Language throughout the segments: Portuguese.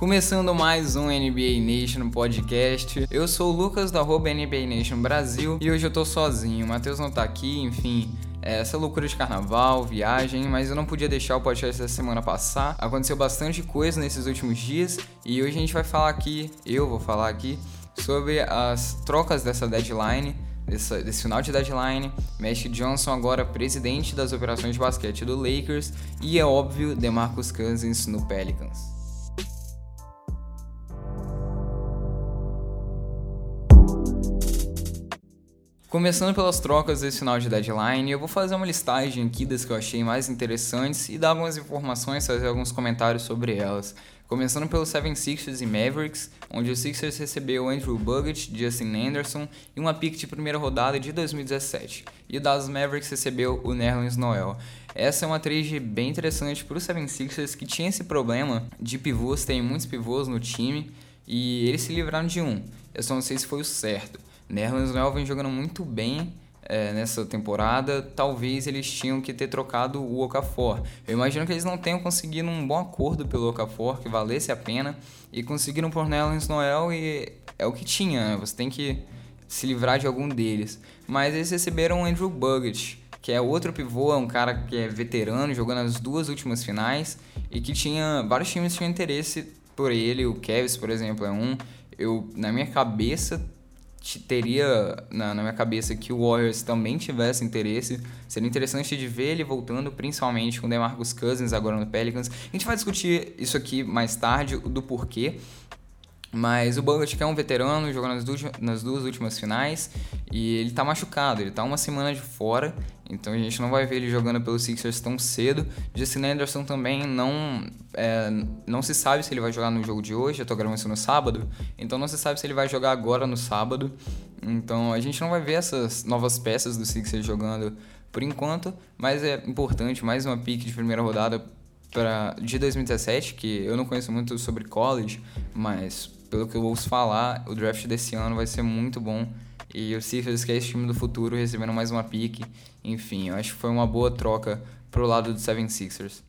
Começando mais um NBA Nation podcast. Eu sou o Lucas da NBA Nation Brasil e hoje eu tô sozinho. O Matheus não tá aqui, enfim. É essa loucura de carnaval, viagem, mas eu não podia deixar o podcast dessa semana passar. Aconteceu bastante coisa nesses últimos dias e hoje a gente vai falar aqui, eu vou falar aqui, sobre as trocas dessa deadline, desse, desse final de deadline. Magic Johnson agora presidente das operações de basquete do Lakers e é óbvio, DeMarcus Cousins no Pelicans. Começando pelas trocas desse final de deadline, eu vou fazer uma listagem aqui das que eu achei mais interessantes e dar algumas informações, fazer alguns comentários sobre elas. Começando pelo 76ers e Mavericks, onde o Sixers recebeu Andrew Bogut, Justin Anderson e uma pick de primeira rodada de 2017. E o Dallas Mavericks recebeu o Nerlens Noel. Essa é uma trade bem interessante para o 76ers que tinha esse problema de pivôs, tem muitos pivôs no time e eles se livraram de um. Eu só não sei se foi o certo. Nerlens Noel vem jogando muito bem é, nessa temporada, talvez eles tinham que ter trocado o Okafor. Eu imagino que eles não tenham conseguido um bom acordo pelo Okafor, que valesse a pena, e conseguiram por Nerlens Noel e é o que tinha, né? você tem que se livrar de algum deles. Mas eles receberam o Andrew Bogut, que é outro pivô, é um cara que é veterano, jogou nas duas últimas finais, e que tinha vários times tinham interesse por ele, o Cavs, por exemplo, é um. Eu, na minha cabeça, teria na, na, minha cabeça que o Warriors também tivesse interesse. Seria interessante de ver ele voltando, principalmente com o DeMarcus Cousins agora no Pelicans. A gente vai discutir isso aqui mais tarde, do porquê. Mas o Bogut é um veterano, jogou nas duas, nas duas últimas finais e ele tá machucado, ele tá uma semana de fora, então a gente não vai ver ele jogando pelos Sixers tão cedo. Justin Anderson também não, é, não se sabe se ele vai jogar no jogo de hoje, eu tô gravando isso no sábado, então não se sabe se ele vai jogar agora no sábado. Então a gente não vai ver essas novas peças do Sixers jogando por enquanto, mas é importante, mais uma pick de primeira rodada pra, de 2017, que eu não conheço muito sobre college, mas pelo que eu ouço falar, o draft desse ano vai ser muito bom. E o Sixers, que é esse time do futuro, recebendo mais uma pique. Enfim, eu acho que foi uma boa troca pro lado do 76ers.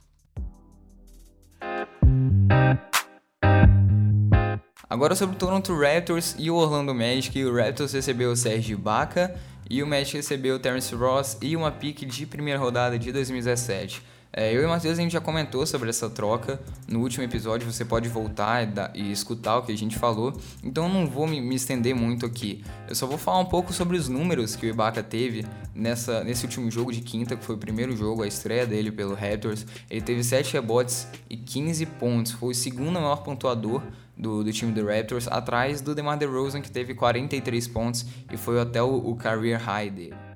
Agora sobre o Toronto Raptors e o Orlando Magic, o Raptors recebeu o Serge Ibaka e o Magic recebeu o Terence Ross e uma pique de primeira rodada de 2017. É, eu e o Matheus a gente já comentou sobre essa troca no último episódio, você pode voltar e, dar, e escutar o que a gente falou, então eu não vou me, me, estender muito aqui. Eu só vou falar um pouco sobre os números que o Ibaka teve nessa, nesse último jogo de quinta, que foi o primeiro jogo, a estreia dele pelo Raptors. Ele teve 7 rebotes e 15 pontos, foi o segundo maior pontuador do, do, time do Raptors, atrás do DeMar DeRozan, que teve 43 pontos e foi até o, o career high dele.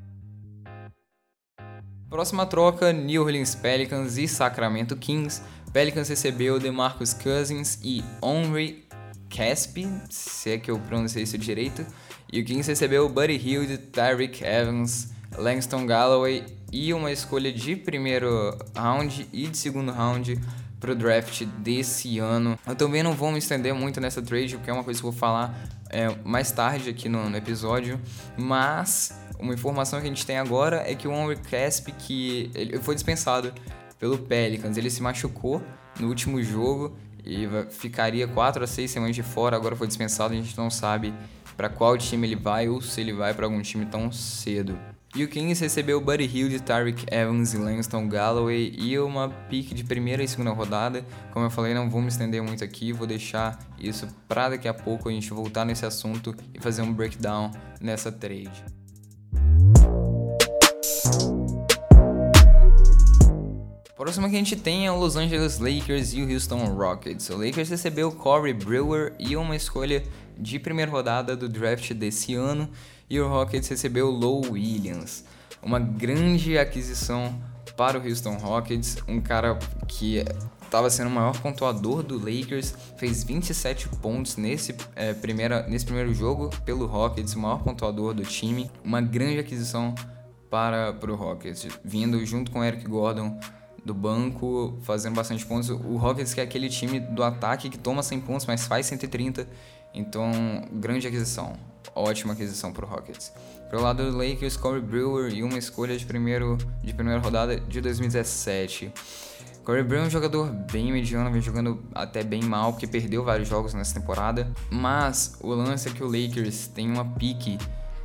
Próxima troca, New Orleans Pelicans e Sacramento Kings. Pelicans recebeu DeMarcus Cousins e Henry Caspi, se é que eu pronunciei isso direito. E o Kings recebeu Buddy Hield, Tyreek Evans, Langston Galloway e uma escolha de primeiro round e de segundo round para o draft desse ano. Eu também não vou me estender muito nessa trade, porque é uma coisa que eu vou falar é, mais tarde aqui no, no episódio, mas uma informação que a gente tem agora é que o Henry Casp, que ele foi dispensado pelo Pelicans, ele se machucou no último jogo e ficaria 4 a 6 semanas de fora, agora foi dispensado, a gente não sabe para qual time ele vai ou se ele vai para algum time tão cedo. E o Kings recebeu Buddy Hield, Tyreek Evans e Langston Galloway e uma pick de primeira e segunda rodada. Como eu falei, não vou me estender muito aqui, vou deixar isso para daqui a pouco a gente voltar nesse assunto e fazer um breakdown nessa trade. Próximo que a gente tem é o Los Angeles Lakers e o Houston Rockets. O Lakers recebeu Corey Brewer e uma escolha de primeira rodada do draft desse ano, e o Rockets recebeu Low Williams. Uma grande aquisição para o Houston Rockets, um cara que estava sendo o maior pontuador do Lakers, fez 27 pontos nesse, é, primeira, nesse primeiro jogo pelo Rockets, o maior pontuador do time. Uma grande aquisição para, para o Rockets, vindo junto com Eric Gordon do banco, fazendo bastante pontos. O Rockets que é aquele time do ataque que toma 100 pontos, mas faz 130. Então, grande aquisição. Ótima aquisição para o Rockets. Pelo lado do Lakers, Corey Brewer e uma escolha de, primeiro, de primeira rodada de 2017. Corey Brown é um jogador bem mediano, vem jogando até bem mal, porque perdeu vários jogos nessa temporada. Mas o lance é que o Lakers tem uma pique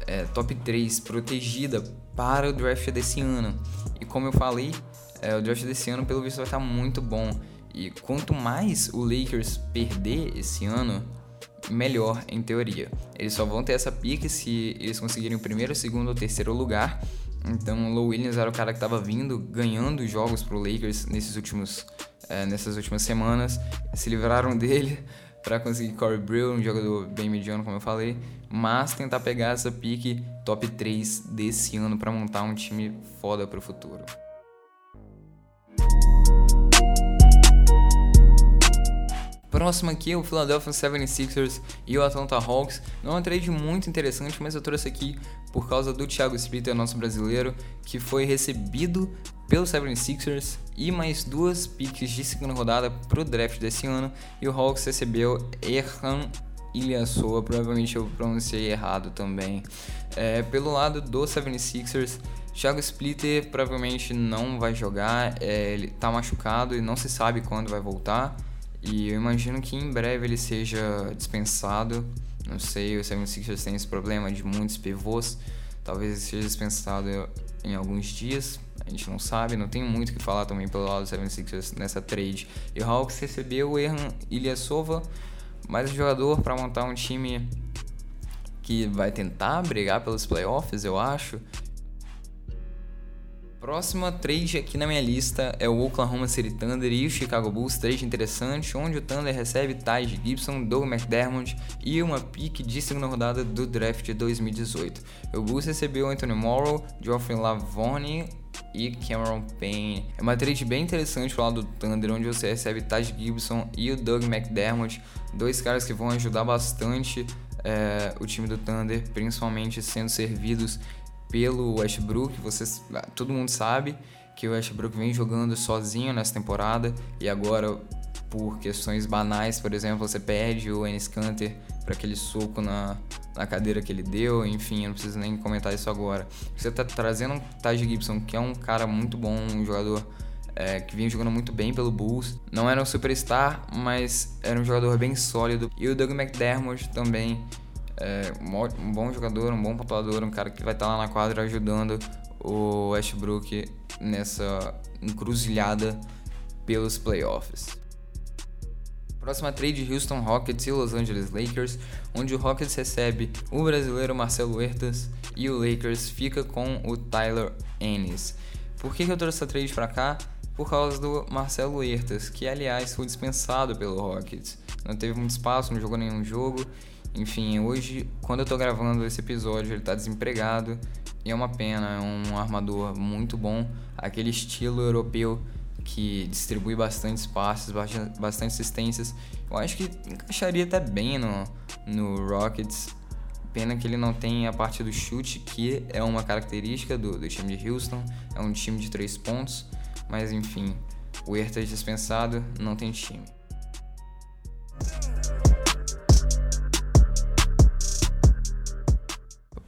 é, top 3 protegida para o draft desse ano. E como eu falei, é, o draft desse ano, pelo visto, vai estar muito bom. E quanto mais o Lakers perder esse ano, melhor em teoria. Eles só vão ter essa pique se eles conseguirem o primeiro, segundo ou terceiro lugar. Então, o Low Williams era o cara que estava vindo, ganhando jogos pro Lakers nesses últimos, é, nessas últimas semanas. Se livraram dele para conseguir Corey Brill, um jogador bem mediano, como eu falei. Mas tentar pegar essa pique top 3 desse ano para montar um time foda pro futuro. Próximo aqui é o Philadelphia 76ers e o Atlanta Hawks. Não é um trade muito interessante, mas eu trouxe aqui por causa do Thiago Splitter, nosso brasileiro, que foi recebido pelo 76ers e mais duas picks de segunda rodada para o draft desse ano. E o Hawks recebeu Erhan Ilyasova, provavelmente eu pronunciei errado também. É, pelo lado do 76ers, Thiago Splitter provavelmente não vai jogar, é, ele está machucado e não se sabe quando vai voltar. E eu imagino que em breve ele seja dispensado. Não sei, o 76ers tem esse problema de muitos pivôs. Talvez ele seja dispensado em alguns dias. A gente não sabe, não tem muito o que falar também pelo lado do 76ers nessa trade. E o Hawks recebeu o Erhan Ilyasova, mais um jogador para montar um time que vai tentar brigar pelos playoffs, eu acho. Próxima trade aqui na minha lista é o Oklahoma City Thunder e o Chicago Bulls, trade interessante, onde o Thunder recebe Taj Gibson, Doug McDermott e uma pick de segunda rodada do draft de 2018. O Bulls recebeu Anthony Morrow, Geoffrey Lavone e Cameron Payne. É uma trade bem interessante pro lado do Thunder, onde você recebe Taj Gibson e o Doug McDermott, dois caras que vão ajudar bastante é, o time do Thunder, principalmente sendo servidos pelo Westbrook. Vocês, ah, todo mundo sabe que o Westbrook vem jogando sozinho nessa temporada e agora por questões banais, por exemplo, você perde o Enes Kanter para aquele soco na, na cadeira que ele deu, enfim, eu não preciso nem comentar isso agora. Você está trazendo um Taj Gibson, que é um cara muito bom, um jogador é, que vinha jogando muito bem pelo Bulls. Não era um superstar, mas era um jogador bem sólido. E o Doug McDermott também, é, um bom jogador, um bom pontuador, um cara que vai estar lá na quadra ajudando o Westbrook nessa encruzilhada pelos playoffs. Próxima trade Houston Rockets e Los Angeles Lakers, onde o Rockets recebe o brasileiro Marcelo Huertas e o Lakers fica com o Tyler Ennis. Por que, que eu trouxe essa trade para cá? Por causa do Marcelo Huertas, que aliás foi dispensado pelo Rockets. Não teve muito espaço, não jogou nenhum jogo enfim, hoje, quando eu tô gravando esse episódio, ele tá desempregado e é uma pena, é um armador muito bom, aquele estilo europeu que distribui bastante passes, bastante assistências. Eu acho que encaixaria até bem no, no Rockets. Pena que ele não tem a parte do chute, que é uma característica do, do time de Houston. É um time de três pontos. Mas enfim, o Hertha dispensado, não tem time.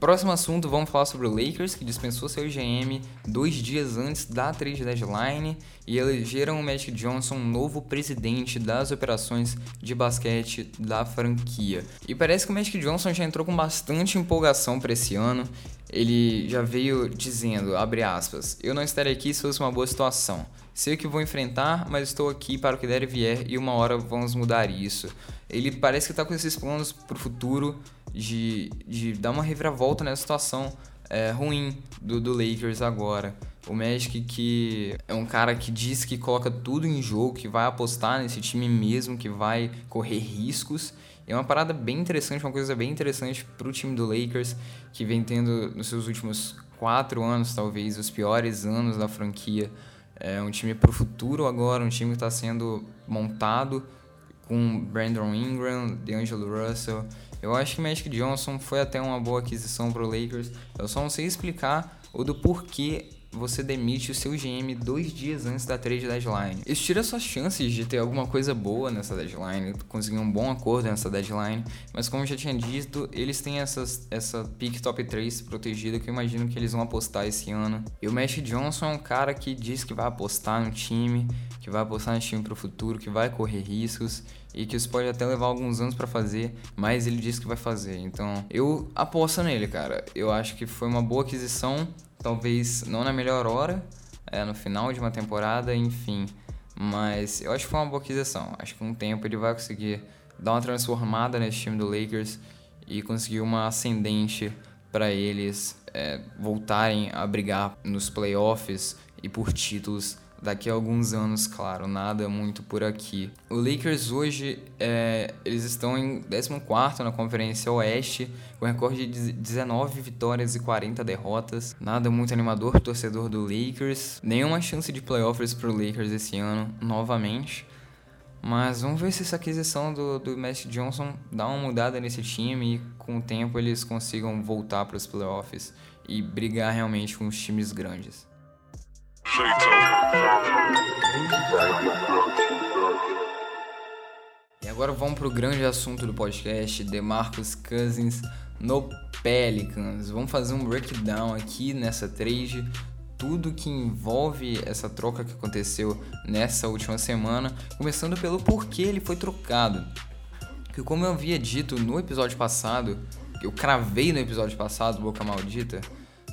Próximo assunto, vamos falar sobre o Lakers, que dispensou seu GM dois dias antes da trade deadline e elegeram o Magic Johnson novo presidente das operações de basquete da franquia. E parece que o Magic Johnson já entrou com bastante empolgação para esse ano. Ele já veio dizendo, abre aspas, eu não estarei aqui se fosse uma boa situação. Sei o que vou enfrentar, mas estou aqui para o que der e vier e uma hora vamos mudar isso. Ele parece que está com esses planos para o futuro de, de dar uma reviravolta nessa situação é, ruim do, do Lakers agora. O Magic que é um cara que diz que coloca tudo em jogo, que vai apostar nesse time mesmo, que vai correr riscos. É uma parada bem interessante, uma coisa bem interessante para o time do Lakers, que vem tendo nos seus últimos quatro anos, talvez, os piores anos da franquia. É um time para o futuro agora, um time que está sendo montado com Brandon Ingram, DeAngelo Russell eu acho que Magic Johnson foi até uma boa aquisição para o Lakers. Eu só não sei explicar o do porquê você demite o seu GM dois dias antes da trade deadline. Isso tira suas chances de ter alguma coisa boa nessa deadline, conseguir um bom acordo nessa deadline, mas como eu já tinha dito, eles têm essas, essa pick top 3 protegida que eu imagino que eles vão apostar esse ano. E o Matt Johnson é um cara que diz que vai apostar no time, que vai apostar no time para o futuro, que vai correr riscos e que isso pode até levar alguns anos para fazer, mas ele disse que vai fazer. Então, eu aposto nele, cara. Eu acho que foi uma boa aquisição, talvez não na melhor hora, é, no final de uma temporada, enfim. Mas eu acho que foi uma boa aquisição. Acho que com o tempo ele vai conseguir dar uma transformada nesse time do Lakers e conseguir uma ascendente para eles é, voltarem a brigar nos playoffs e por títulos daqui a alguns anos, claro, nada muito por aqui. O Lakers hoje, é, eles estão em 14 na Conferência Oeste, com recorde de 19 vitórias e 40 derrotas. Nada muito animador torcedor do Lakers. Nenhuma chance de playoffs pro Lakers esse ano, novamente. Mas vamos ver se essa aquisição do, do Messi Johnson dá uma mudada nesse time e com o tempo eles consigam voltar para os playoffs e brigar realmente com os times grandes. E agora vamos para o grande assunto do podcast, DeMarcus Cousins no Pelicans. Vamos fazer um breakdown aqui nessa trade, tudo que envolve essa troca que aconteceu nessa última semana, começando pelo porquê ele foi trocado. Que como eu havia dito no episódio passado, eu cravei no episódio passado, Boca Maldita,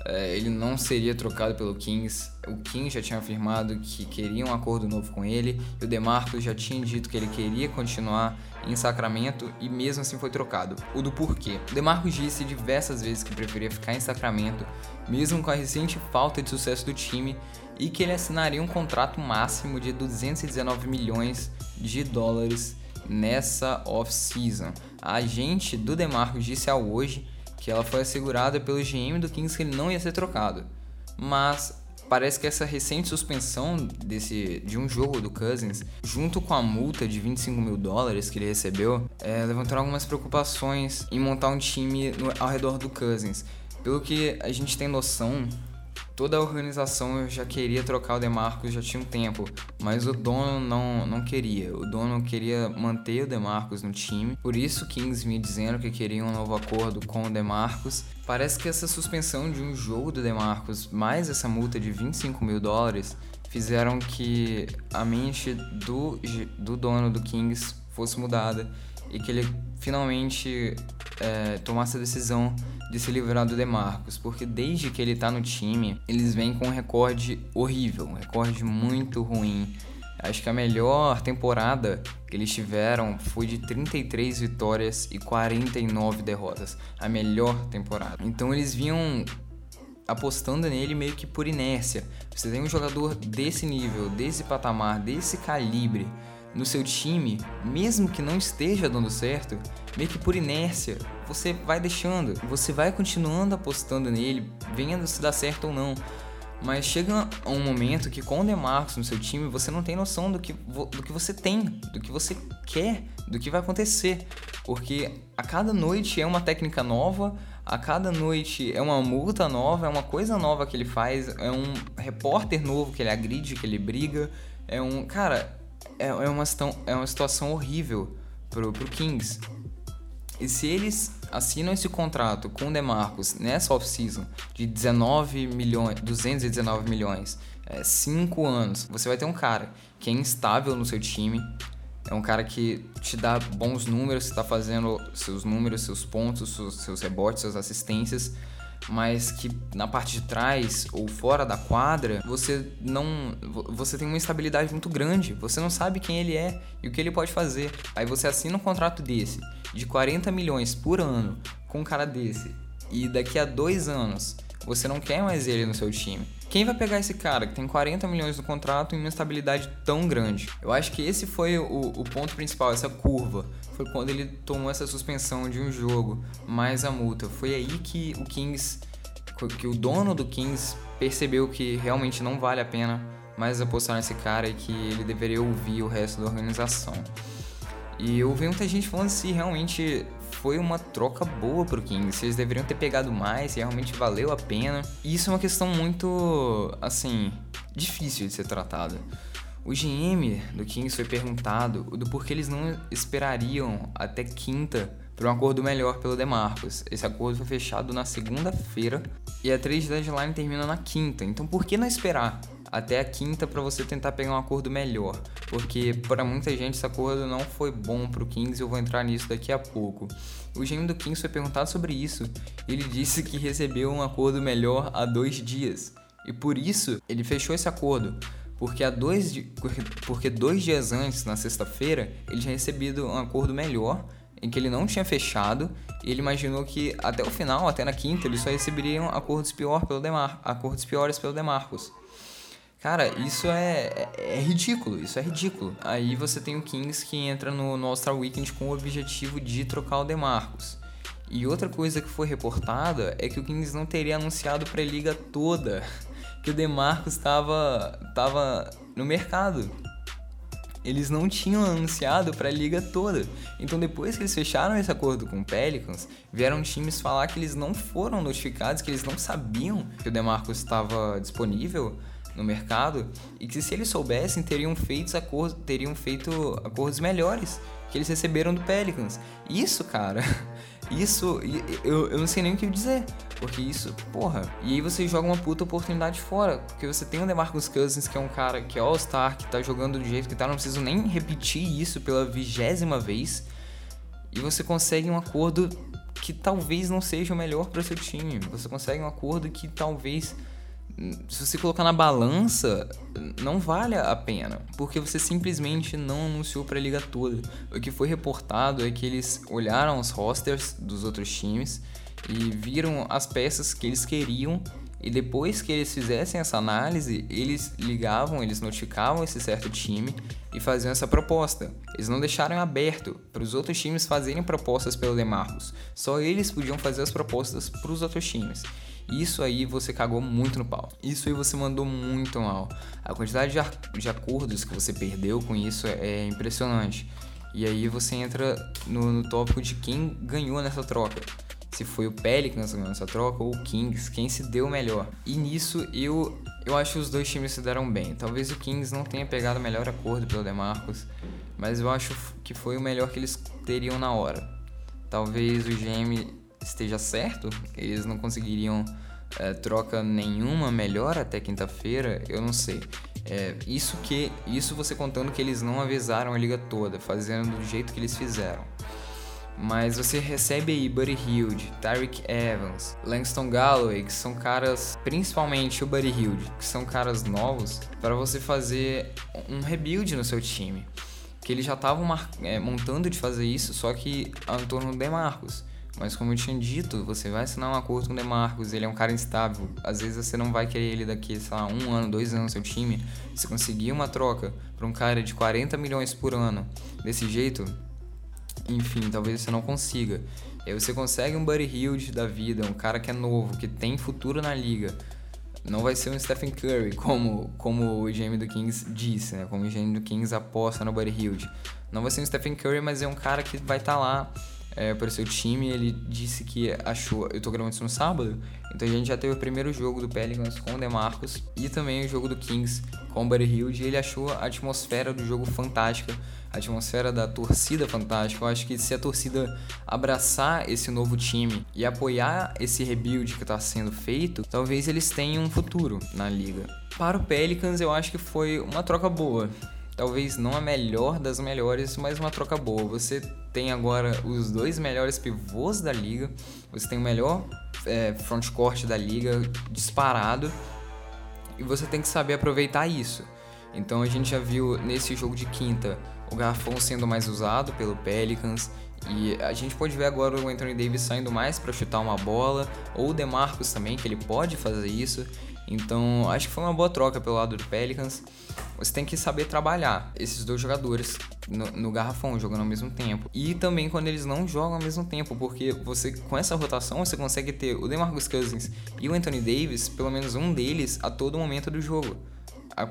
ele não seria trocado pelo Kings. O Kings já tinha afirmado que queria um acordo novo com ele, e o DeMarcus já tinha dito que ele queria continuar em Sacramento e mesmo assim foi trocado. O do porquê. O DeMarcus disse diversas vezes que preferia ficar em Sacramento, mesmo com a recente falta de sucesso do time, e que ele assinaria um contrato máximo de 219 milhões de dólares nessa off-season. A agente do DeMarcus disse ao hoje que ela foi assegurada pelo GM do Kings que ele não ia ser trocado. Mas parece que essa recente suspensão desse, de um jogo do Cousins, junto com a multa de 25 mil dólares que ele recebeu, é, levantaram algumas preocupações em montar um time no, ao redor do Cousins. Pelo que a gente tem noção, Toda a organização já queria trocar o Demarcus já tinha um tempo, mas o dono não, não queria. O dono queria manter o Demarcus no time, por isso Kings vinha dizendo que queria um novo acordo com o Demarcus. Parece que essa suspensão de um jogo do Demarcus, mais essa multa de 25 mil dólares, fizeram que a mente do, do dono do Kings fosse mudada e que ele finalmente é, tomasse a decisão de se livrar do Demarcus, porque desde que ele tá no time, eles vêm com um recorde horrível, um recorde muito ruim. Acho que a melhor temporada que eles tiveram foi de 33 vitórias e 49 derrotas. A melhor temporada. Então eles vinham apostando nele meio que por inércia. Você tem um jogador desse nível, desse patamar, desse calibre no seu time, mesmo que não esteja dando certo, meio que por inércia, você vai deixando, você vai continuando apostando nele, vendo se dá certo ou não. Mas chega um momento que com o Demarcus no seu time, você não tem noção do que, do que você tem, do que você quer, do que vai acontecer. Porque a cada noite é uma técnica nova, a cada noite é uma multa nova, é uma coisa nova que ele faz, é um repórter novo que ele agride, que ele briga. É um. Cara, é, é, uma, é uma situação horrível pro, pro Kings. E se eles assinam esse contrato com o DeMarcus nessa off-season de 19 milhões, 219 milhões, 5 é, anos, você vai ter um cara que é instável no seu time, é um cara que te dá bons números, está fazendo seus números, seus pontos, seus, seus rebotes, suas assistências, mas que na parte de trás ou fora da quadra você não você tem uma instabilidade muito grande. Você não sabe quem ele é e o que ele pode fazer. Aí você assina um contrato desse de 40 milhões por ano com um cara desse e daqui a dois anos você não quer mais ele no seu time quem vai pegar esse cara que tem 40 milhões no contrato e uma estabilidade tão grande? Eu acho que esse foi o, o ponto principal, essa curva. Foi quando ele tomou essa suspensão de um jogo, mais a multa. Foi aí que o Kings, que o dono do Kings percebeu que realmente não vale a pena mais apostar nesse cara e que ele deveria ouvir o resto da organização. E eu vi muita gente falando se realmente foi uma troca boa pro Kings. Eles deveriam ter pegado mais, realmente valeu a pena. E isso é uma questão muito, assim, difícil de ser tratada. O GM do Kings foi perguntado do porquê eles não esperariam até quinta para um acordo melhor pelo DeMarcus. Esse acordo foi fechado na segunda-feira e a trade deadline termina na quinta. Então por que não esperar até a quinta para você tentar pegar um acordo melhor? Porque para muita gente esse acordo não foi bom para o Kings e eu vou entrar nisso daqui a pouco. O GM do Kings foi perguntado sobre isso e ele disse que recebeu um acordo melhor há dois dias. E por isso ele fechou esse acordo porque há dois, porque dois dias antes, na sexta-feira, ele tinha recebido um acordo melhor em que ele não tinha fechado e ele imaginou que até o final, até na quinta, eles só receberiam acordos, pior pelo Demar acordos piores pelo Demarcus. Cara, isso é, é, é, ridículo, isso é ridículo. Aí você tem o Kings que entra no, no All-Star Weekend com o objetivo de trocar o Demarcus. E outra coisa que foi reportada é que o Kings não teria anunciado para a liga toda que o Demarcus estava tava no mercado eles não tinham anunciado para a liga toda. Então depois que eles fecharam esse acordo com o Pelicans, vieram times falar que eles não foram notificados, que eles não sabiam que o DeMarcus estava disponível no mercado e que se eles soubessem teriam feito acordos, teriam feito acordos melhores que eles receberam do Pelicans. Isso, cara, isso eu, eu não sei nem o que dizer. Porque isso, porra. E aí você joga uma puta oportunidade fora. Porque você tem o DeMarcus Cousins, que é um cara que é All-Star, que tá jogando do jeito que tá. Não preciso nem repetir isso pela vigésima vez. E você consegue um acordo que talvez não seja o melhor para seu time. Você consegue um acordo que talvez se você colocar na balança, não vale a pena, porque você simplesmente não anunciou para a liga toda. O que foi reportado é que eles olharam os rosters dos outros times e viram as peças que eles queriam e depois que eles fizessem essa análise, eles ligavam, eles notificavam esse certo time e faziam essa proposta. Eles não deixaram aberto para os outros times fazerem propostas pelo Demarcus. Só eles podiam fazer as propostas para os outros times. Isso aí você cagou muito no pau. Isso aí você mandou muito mal. A quantidade de, acordos que você perdeu com isso é, é impressionante. E aí você entra no, no tópico de quem ganhou nessa troca se foi o Pelicans ganhando essa troca ou o Kings, quem se deu melhor. E nisso eu eu acho que os dois times se deram bem. Talvez o Kings não tenha pegado o melhor acordo pelo DeMarcus, mas eu acho que foi o melhor que eles teriam na hora. Talvez o GM esteja certo, eles não conseguiriam é, troca nenhuma melhor até quinta-feira, eu não sei. É, isso que isso você contando que eles não avisaram a liga toda, fazendo do jeito que eles fizeram. Mas você recebe aí Buddy Hilde, Tyreek Evans, Langston Galloway, que são caras, principalmente o Buddy Hilde, que são caras novos, para você fazer um rebuild no seu time. Que eles já estavam é, montando de fazer isso, só que em torno do Demarcus. Mas como eu tinha dito, você vai assinar um acordo com o Demarcus, ele é um cara instável. Às vezes você não vai querer ele daqui, sei lá, um ano, dois anos no seu time. Se conseguir uma troca para um cara de 40 milhões por ano desse jeito, enfim, talvez você não consiga. E aí você consegue um Buddy Hilde da vida, um cara que é novo, que tem futuro na liga. Não vai ser um Stephen Curry, como, como o GM do Kings disse, né? Como o GM do Kings aposta no Buddy Hilde. Não vai ser um Stephen Curry, mas é um cara que vai estar tá lá é, para o seu time. Ele disse que achou. Eu tô gravando isso no sábado, então a gente já teve o primeiro jogo do Pelicans com o DeMarcus e também o jogo do Kings com o Hilde. E ele achou a atmosfera do jogo fantástica a atmosfera da torcida fantástica. Eu acho que se a torcida abraçar esse novo time e apoiar esse rebuild que está sendo feito, talvez eles tenham um futuro na liga. Para o Pelicans, eu acho que foi uma troca boa. Talvez não a melhor das melhores, mas uma troca boa. Você tem agora os dois melhores pivôs da liga, você tem o melhor é, frontcourt da liga disparado e você tem que saber aproveitar isso. Então a gente já viu nesse jogo de quinta o garrafão sendo mais usado pelo Pelicans e a gente pode ver agora o Anthony Davis saindo mais para chutar uma bola, ou o DeMarcus também, que ele pode fazer isso. Então, acho que foi uma boa troca pelo lado do Pelicans. Você tem que saber trabalhar esses dois jogadores no, no, garrafão, jogando ao mesmo tempo. E também quando eles não jogam ao mesmo tempo, porque você com essa rotação você consegue ter o DeMarcus Cousins e o Anthony Davis, pelo menos um deles, a todo momento do jogo.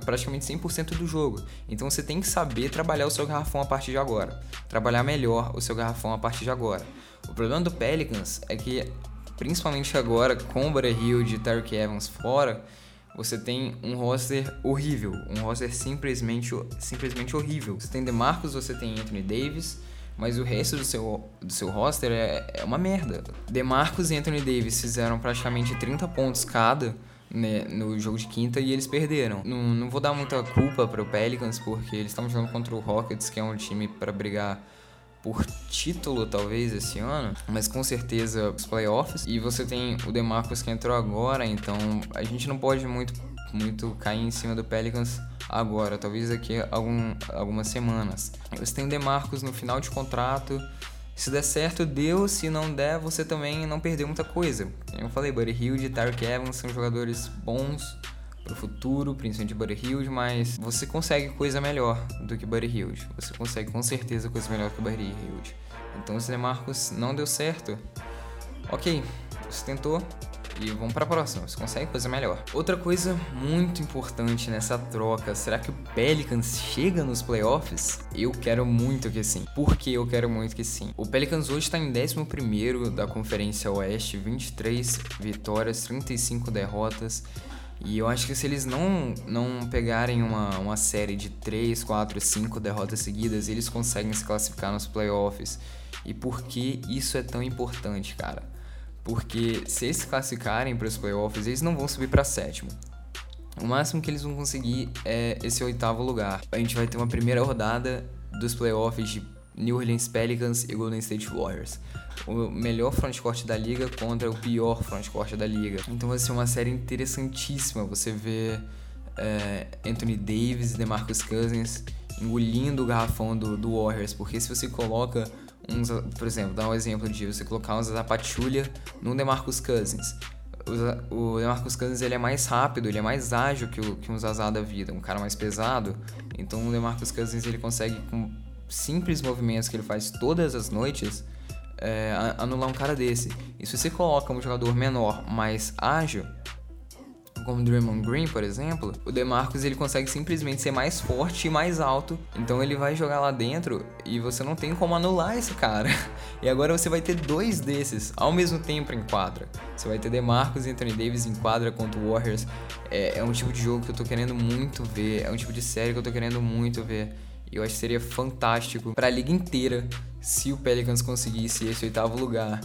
praticamente 100% do jogo. Então você tem que saber trabalhar o seu garrafão a partir de agora. Trabalhar melhor o seu garrafão a partir de agora. O problema do Pelicans é que, principalmente agora, com o Buddy Hill e Tarek Evans fora, você tem um roster horrível. Um roster simplesmente, simplesmente horrível. Você tem DeMarcus, você tem Anthony Davis, mas o resto do seu, do seu roster é, é uma merda. DeMarcus e Anthony Davis fizeram praticamente 30 pontos cada né, no jogo de quinta e eles perderam. Não, não vou dar muita culpa para o Pelicans porque eles estão jogando contra o Rockets, que é um time para brigar por título talvez esse ano, mas com certeza os playoffs. E você tem o DeMarcus que entrou agora, então a gente não pode muito muito cair em cima do Pelicans agora, talvez daqui a algum, algumas semanas. Você tem o DeMarcus no final de contrato, se der certo, deu. Se não der, você também não perdeu muita coisa. Eu falei, Buddy Hilde e Tyreek Evans são jogadores bons pro futuro, principalmente Buddy Hilde, mas você consegue coisa melhor do que Buddy Hilde. Você consegue com certeza coisa melhor que Buddy Hilde. Então, o Marcos não deu certo. Ok, você tentou, e vamos para a próxima, você consegue coisa melhor. Outra coisa muito importante nessa troca, será que o Pelicans chega nos playoffs? Eu quero muito que sim. Por que eu quero muito que sim? O Pelicans hoje está em 11 da Conferência Oeste, 23 vitórias, 35 derrotas. E eu acho que se eles não, não pegarem uma, uma série de 3, 4, 5 derrotas seguidas, eles conseguem se classificar nos playoffs. E por que isso é tão importante, cara? porque se eles se classificarem para os playoffs, eles não vão subir para sétimo. O máximo que eles vão conseguir é esse oitavo lugar. A gente vai ter uma primeira rodada dos playoffs de New Orleans Pelicans e Golden State Warriors. O melhor frontcourt da liga contra o pior frontcourt da liga. Então vai ser uma série interessantíssima. Você vê é, Anthony Davis e DeMarcus Cousins engolindo o garrafão do, do Warriors, porque se você coloca uns, por exemplo, dá um exemplo de você colocar um Zapatulha no DeMarcus Cousins. O DeMarcus Cousins ele é mais rápido, ele é mais ágil que, o, que um Zazá da vida, um cara mais pesado. Então o DeMarcus Cousins ele consegue simples movimentos que ele faz todas as noites é, anular um cara desse. E se você coloca um jogador menor, mais ágil, como Draymond Green, por exemplo, o DeMarcus ele consegue simplesmente ser mais forte e mais alto. Então ele vai jogar lá dentro e você não tem como anular esse cara. E agora você vai ter dois desses ao mesmo tempo em quadra. Você vai ter DeMarcus e Anthony Davis em quadra contra o Warriors. É, é um tipo de jogo que eu tô querendo muito ver. É um tipo de série que eu tô querendo muito ver. Eu acho que seria fantástico para a liga inteira se o Pelicans conseguisse esse oitavo lugar.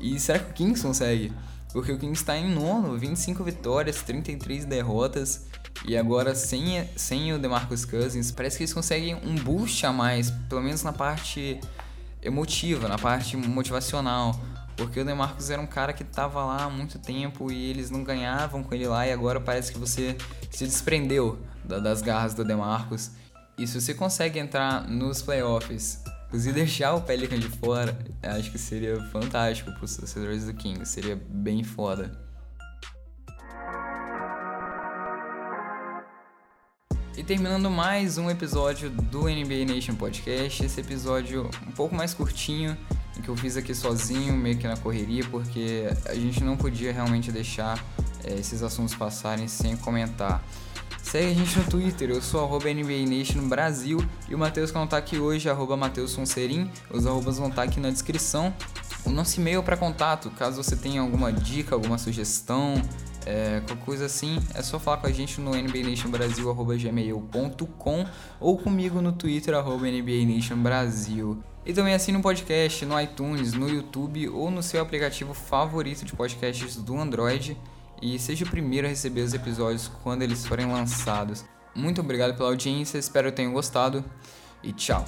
E será que o Kings consegue? porque o Kings está em nono, 25 vitórias, 33 derrotas. E agora sem, sem o DeMarcus Cousins, parece que eles conseguem um boost a mais, pelo menos na parte emotiva, na parte motivacional. Porque o DeMarcus era um cara que estava lá há muito tempo e eles não ganhavam com ele lá e agora parece que você se desprendeu das garras do DeMarcus. E se você consegue entrar nos playoffs Inclusive, deixar o Pelican de fora, acho que seria fantástico para os torcedores do Kings. Seria bem foda. E terminando mais um episódio do NBA Nation Podcast, esse episódio um pouco mais curtinho, que eu fiz aqui sozinho, meio que na correria, porque a gente não podia realmente deixar é, esses assuntos passarem sem comentar. Segue a gente no Twitter, eu sou arroba NBA Nation Brasil e o Matheus tá aqui hoje, arroba Matheus Sonserim, os arrobas vão estar tá aqui na descrição. O nosso e-mail para contato, caso você tenha alguma dica, alguma sugestão, é, qualquer coisa assim, é só falar com a gente no nbnationbrasil.gmail.com ou comigo no Twitter, arroba nbanationbrasil. E também assine um podcast no iTunes, no YouTube ou no seu aplicativo favorito de podcasts do Android e seja o primeiro a receber os episódios quando eles forem lançados. Muito obrigado pela audiência, espero que tenham gostado e tchau!